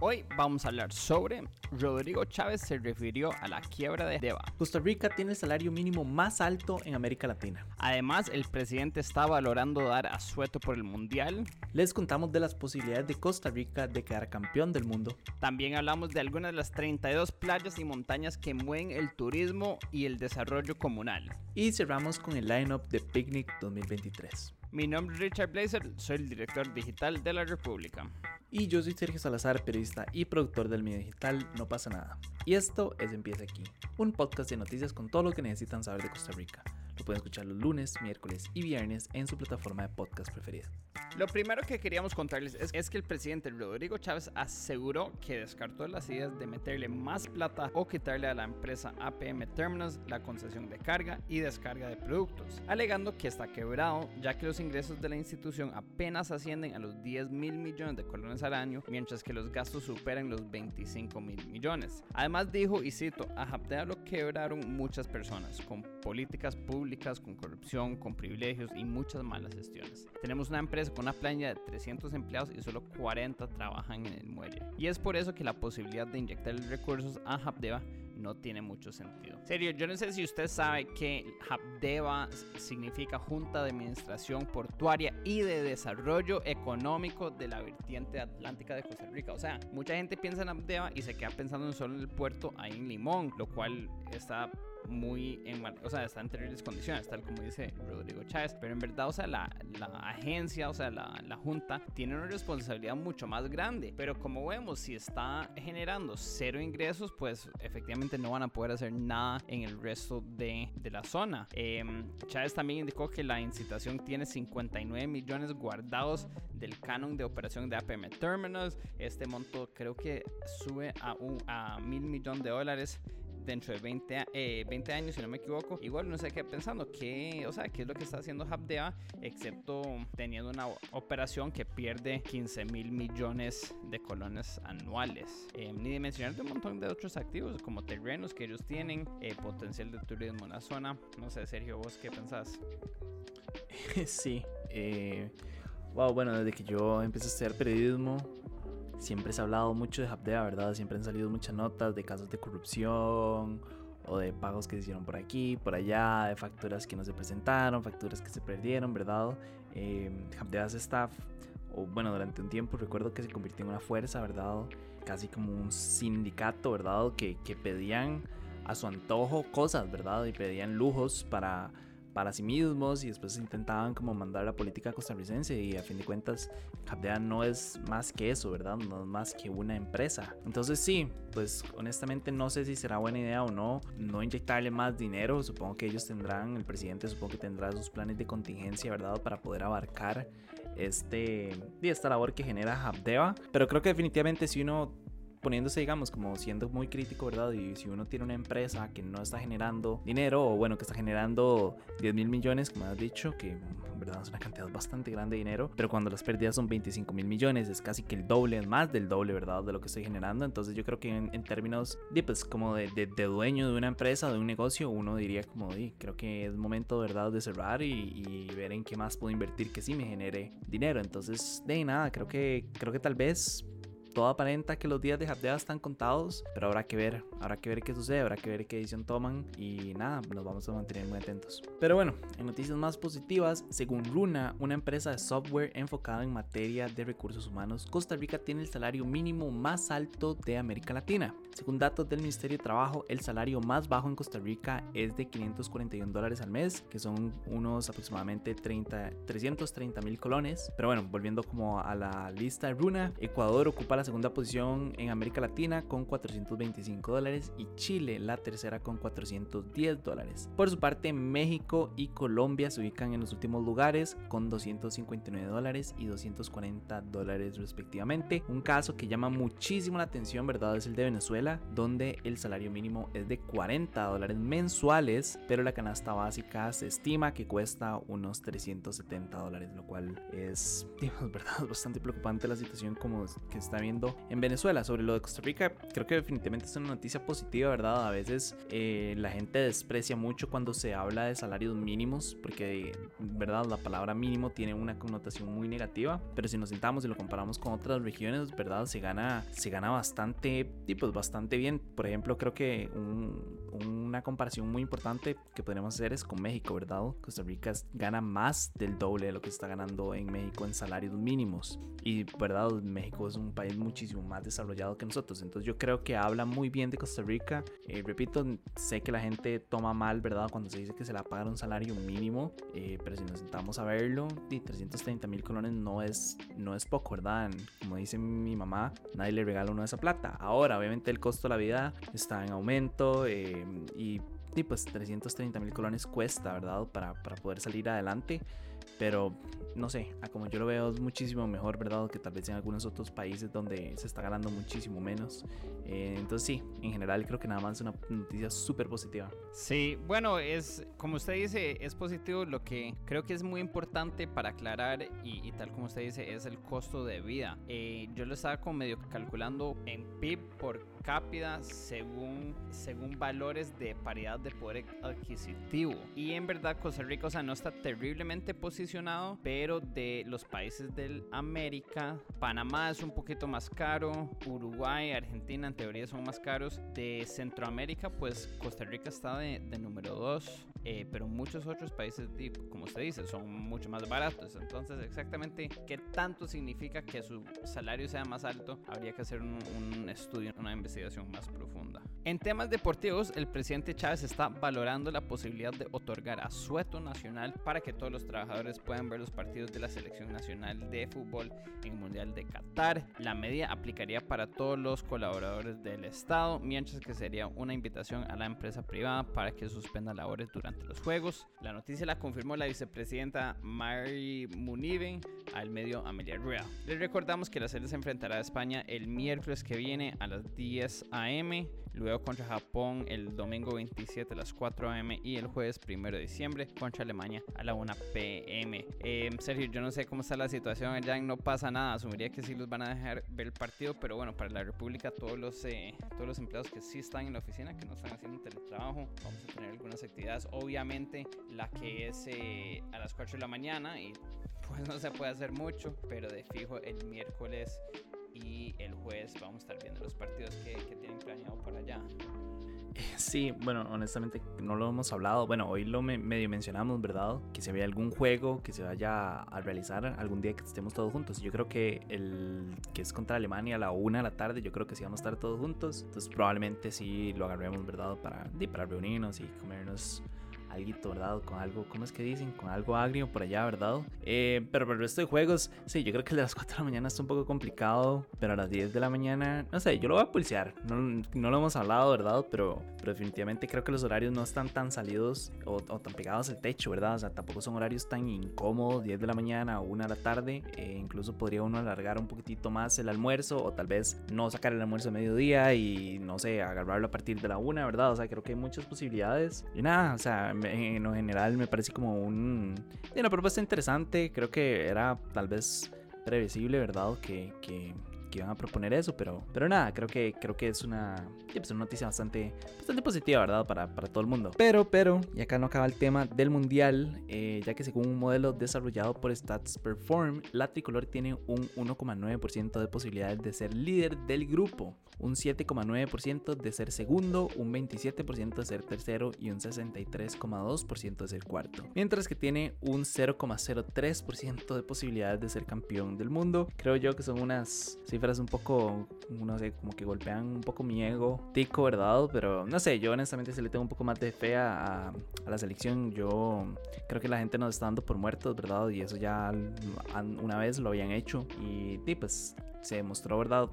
Hoy vamos a hablar sobre Rodrigo Chávez se refirió a la quiebra de Deva. Costa Rica tiene el salario mínimo más alto en América Latina. Además, el presidente está valorando dar asueto por el Mundial. Les contamos de las posibilidades de Costa Rica de quedar campeón del mundo. También hablamos de algunas de las 32 playas y montañas que mueven el turismo y el desarrollo comunal. Y cerramos con el lineup de Picnic 2023. Mi nombre es Richard Blazer, soy el director digital de la República. Y yo soy Sergio Salazar, periodista y productor del medio digital No pasa nada. Y esto es Empieza aquí, un podcast de noticias con todo lo que necesitan saber de Costa Rica. Lo pueden escuchar los lunes, miércoles y viernes en su plataforma de podcast preferida. Lo primero que queríamos contarles es, que el presidente Rodrigo Chávez aseguró que descartó las ideas de meterle más plata o quitarle a la empresa APM Terminals la concesión de carga y descarga de productos, alegando que está quebrado ya que los ingresos de la institución apenas ascienden a los 10 mil millones de colones al año, mientras que los gastos superan los 25 mil millones. Además dijo, y cito, a Habdea lo quebraron muchas personas, con políticas públicas, con corrupción, con privilegios y muchas malas gestiones. Tenemos una empresa con una playa de 300 empleados y solo 40 trabajan en el muelle. Y es por eso que la posibilidad de inyectar recursos a Habdeba no tiene mucho sentido. Serio, yo no sé si usted sabe que Habdeba significa Junta de Administración Portuaria y de Desarrollo Económico de la vertiente atlántica de Costa Rica. O sea, mucha gente piensa en Habdeba y se queda pensando en solo en el puerto ahí en Limón, lo cual está muy en, o sea, está en terribles condiciones, tal como dice Rodrigo Chávez, pero en verdad, o sea, la, la agencia, o sea, la, la, junta tiene una responsabilidad mucho más grande, pero como vemos, si está generando cero ingresos, pues efectivamente no van a poder hacer nada en el resto de, de la zona. Em, Chávez también indicó que la incitación tiene 59 millones guardados del canon de operación de APM Terminals, este monto creo que sube a, un, a mil millones de dólares dentro de 20, eh, 20 años, si no me equivoco. Igual no sé qué pensando, qué, o sea, qué es lo que está haciendo Habdea, excepto teniendo una operación que pierde 15 mil millones de colones anuales. Eh, ni de mencionar de un montón de otros activos, como terrenos que ellos tienen, eh, potencial de turismo en la zona. No sé, Sergio, vos qué pensás? sí, wow, bueno, desde que yo empecé a estudiar periodismo, siempre se ha hablado mucho de Habdea, ¿verdad? Siempre han salido muchas notas de casos de corrupción o de pagos que se hicieron por aquí, por allá, de facturas que no se presentaron, facturas que se perdieron, ¿verdad? Eh, Habdea's staff, o bueno, durante un tiempo recuerdo que se convirtió en una fuerza, ¿verdad? Casi como un sindicato, ¿verdad? Que, que pedían a su antojo cosas, ¿verdad? Y pedían lujos para para sí mismos y después intentaban como mandar la política costarricense y a fin de cuentas Capdea no es más que eso, ¿verdad? No es más que una empresa. Entonces sí, pues honestamente no sé si será buena idea o no no inyectarle más dinero. Supongo que ellos tendrán, el presidente supongo que tendrá sus planes de contingencia, ¿verdad? Para poder abarcar este, esta labor que genera Habdeba. Pero creo que definitivamente si uno poniéndose, digamos, como siendo muy crítico, ¿verdad? Y si uno tiene una empresa que no está generando dinero, o bueno, que está generando 10 mil millones, como has dicho, que en verdad es una cantidad bastante grande de dinero, pero cuando las pérdidas son 25 mil millones, es casi que el doble, más del doble, ¿verdad? De lo que estoy generando. Entonces yo creo que en, términos de, pues, como de, de, dueño de una empresa, de un negocio, uno diría como, di, creo que es momento, ¿verdad?, de cerrar y, y, ver en qué más puedo invertir que sí me genere dinero. Entonces, de nada, creo que, creo que tal vez todo aparenta que los días de Habdea están contados, pero habrá que ver, habrá que ver qué sucede, habrá que ver qué decisión toman y nada, nos vamos a mantener muy atentos. Pero bueno, en noticias más positivas, según Runa, una empresa de software enfocada en materia de recursos humanos, Costa Rica tiene el salario mínimo más alto de América Latina. Según datos del Ministerio de Trabajo, el salario más bajo en Costa Rica es de 541 dólares al mes, que son unos aproximadamente 30, 330 mil colones. Pero bueno, volviendo como a la lista de Runa, Ecuador ocupa la segunda posición en América Latina con 425 dólares y Chile la tercera con 410 dólares. Por su parte, México y Colombia se ubican en los últimos lugares con 259 dólares y 240 dólares respectivamente. Un caso que llama muchísimo la atención, ¿verdad? Es el de Venezuela, donde el salario mínimo es de 40 dólares mensuales, pero la canasta básica se estima que cuesta unos 370 dólares, lo cual es, digamos, ¿verdad? bastante preocupante la situación como que está bien en Venezuela. Sobre lo de Costa Rica, creo que definitivamente es una noticia positiva, ¿verdad? A veces eh, la gente desprecia mucho cuando se habla de salarios mínimos, porque, ¿verdad? La palabra mínimo tiene una connotación muy negativa, pero si nos sentamos y lo comparamos con otras regiones, ¿verdad? Se gana, se gana bastante, y pues bastante bien. Por ejemplo, creo que una comparación muy importante que podríamos hacer es con México, ¿verdad? Costa Rica gana más del doble de lo que está ganando en México en salarios mínimos. Y, ¿verdad? México es un país muchísimo más desarrollado que nosotros. Entonces yo creo que habla muy bien de Costa Rica. Eh, repito, sé que la gente toma mal, ¿verdad? Cuando se dice que se le paga un salario mínimo. Eh, pero si nos sentamos a verlo, 330 mil colones no es, no es poco, ¿verdad? Como dice mi mamá, nadie le regala uno de esa plata. Ahora, obviamente el costo de la vida está en aumento eh, y, y, pues 330 mil colones cuesta, ¿verdad? Para, para poder salir adelante. Pero no sé, a como yo lo veo es muchísimo mejor, ¿verdad? Que tal vez en algunos otros países donde se está ganando muchísimo menos. Eh, entonces sí, en general creo que nada más es una noticia súper positiva. Sí, bueno, es como usted dice, es positivo. Lo que creo que es muy importante para aclarar y, tal como usted dice, es el costo de vida. Eh, yo lo estaba como medio calculando en PIB por cápita según, según valores de paridad de poder adquisitivo. Y en verdad Costa Rica, o sea, no está terriblemente posicionado, pero de los países del América, Panamá es un poquito más caro, Uruguay, Argentina en teoría son más caros. De Centroamérica, pues Costa Rica está de, de número 2. Eh, pero muchos otros países, como usted dice, son mucho más baratos. Entonces, exactamente qué tanto significa que su salario sea más alto, habría que hacer un, estudio, una investigación más profunda. En temas deportivos, el presidente Chávez está valorando la posibilidad de otorgar asueto nacional para que todos los trabajadores puedan ver los partidos de la selección nacional de fútbol en el Mundial de Qatar. La medida aplicaría para todos los colaboradores del Estado, mientras que sería una invitación a la empresa privada para que suspenda labores durante los Juegos. La noticia la confirmó la vicepresidenta Mary Muniven al medio Amelia Rueda. Les recordamos que la serie se enfrentará a España el miércoles que viene a las 10 a.m luego contra Japón el domingo 27 a las 4 am y el jueves 1 de diciembre contra Alemania a la 1 pm. Em, Sergio, yo no sé cómo está la situación allá No Pasa Nada, asumiría que sí los van a dejar ver el partido, pero bueno, para la República todos los, eh, todos los empleados que sí están en la oficina, que no están haciendo teletrabajo, vamos a tener algunas actividades, obviamente la que es eh, a las 4 de la mañana y pues no se puede hacer mucho, pero de fijo el miércoles y el jueves vamos a estar viendo los partidos que, que tienen planeado por allá. Sí, bueno, honestamente no lo hemos hablado. Bueno, hoy lo medio mencionamos, ¿verdad? Que se vea algún juego que se vaya a realizar algún día que estemos todos juntos. Yo creo que el que es contra Alemania a la una de la tarde, yo creo que sí vamos a estar todos juntos. Entonces probablemente sí lo agarremos, ¿verdad? Para, para reunirnos y comernos algo, ¿verdad? Con algo, ¿cómo es que dicen? Con algo agrio por allá, ¿verdad? Eh, pero para el resto de juegos, sí, yo creo que de las 4 de la mañana está un poco complicado, pero a las 10 de la mañana, no sé, yo lo voy a pulsear. No, no lo hemos hablado, ¿verdad? Pero, pero, definitivamente creo que los horarios no están tan salidos o, tan pegados al techo, ¿verdad? O sea, tampoco son horarios tan incómodos, 10 de la mañana o 1 de la tarde. Eh, incluso podría uno alargar un poquitito más el almuerzo o tal vez no sacar el almuerzo a mediodía y, no sé, agarrarlo a partir de la 1, ¿verdad? O sea, creo que hay muchas posibilidades. Y nada, o sea, en lo general me parece como un, una propuesta interesante. Creo que era tal vez previsible, ¿verdad? Que, que, que, iban a proponer eso, pero, pero nada, creo que, creo que es una, pues una noticia bastante, bastante positiva, ¿verdad? Para, para todo el mundo. Pero, pero, y acá no acaba el tema del mundial, eh, ya que según un modelo desarrollado por Stats Perform, la tricolor tiene un 1,9% de posibilidades de ser líder del grupo un 7,9% de ser segundo, un 27% de ser tercero y un 63,2% de ser cuarto. Mientras que tiene un 0,03% de posibilidades de ser campeón del mundo. Creo yo que son unas cifras un poco, no sé, como que golpean un poco mi ego tico, ¿verdad? Pero no sé, yo honestamente se le tengo un poco más de fe a, la selección. Yo creo que la gente nos está dando por muertos, ¿verdad? Y eso ya una vez lo habían hecho. Y, y pues se demostró, ¿verdad?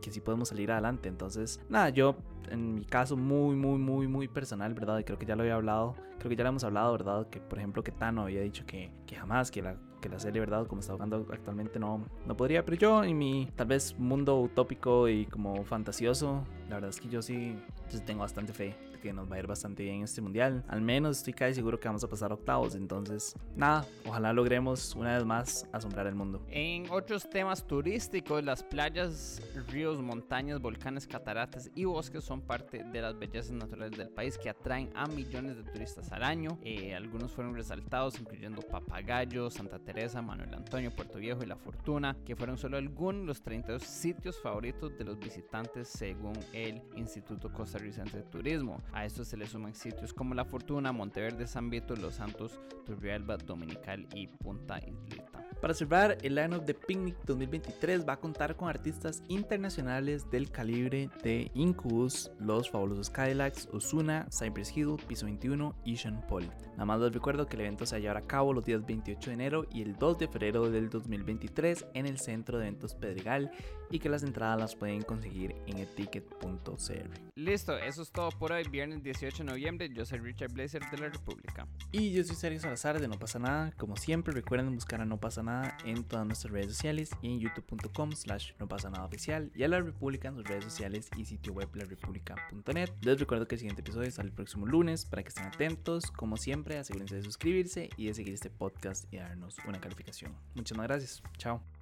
que sí podemos salir adelante. Entonces, nada, yo en mi caso muy, muy, muy, muy personal, ¿verdad? Y creo que ya lo había hablado, creo que ya lo hemos hablado, ¿verdad? Que por ejemplo que Tano había dicho que, que jamás, que la, que la serie, ¿verdad? Como está jugando actualmente no, no podría, pero yo en mi tal vez mundo utópico y como fantasioso, la verdad es que yo sí tengo bastante fe que nos va a ir bastante bien este mundial. Al menos estoy casi seguro que vamos a pasar octavos. Entonces, nada, ojalá logremos una vez más asombrar el mundo. En otros temas turísticos, las playas, ríos, montañas, volcanes, cataratas y bosques son parte de las bellezas naturales del país que atraen a millones de turistas al año. Eh, algunos fueron resaltados, incluyendo Papagayo, Santa Teresa, Manuel Antonio, Puerto Viejo y La Fortuna, que fueron solo algunos de los 32 sitios favoritos de los visitantes según el Instituto Costarricense de Turismo. A esto se le suman sitios como La Fortuna, Monteverde, San Vito, Los Santos, Turrialba, Dominical y Punta Islita. Para cerrar, el lineup de Picnic 2023 va a contar con artistas internacionales del calibre de Incubus, Los Fabulosos Cadillacs, Osuna, Cypress Hill, Piso 21 y Sean Paul. Nada más les recuerdo que el evento se llevará a cabo los días 28 de enero y el 2 de febrero del 2023 en el Centro de Eventos Pedregal y que las entradas las pueden conseguir en eticket.cr. Listo, eso es todo por hoy, viernes 18 de noviembre. Yo soy Richard Blazer de la República. Y yo soy Sergio Salazar de No Pasa Nada. Como siempre, recuerden buscar a No Pasa Nada en todas nuestras redes sociales y en youtube.com slash no pasa nada oficial y a La República en sus redes sociales y sitio web larepublica.net. Les recuerdo que el siguiente episodio sale el próximo lunes para que estén atentos. Como siempre, asegúrense de suscribirse y de seguir este podcast y darnos una calificación. Muchas gracias. Chao.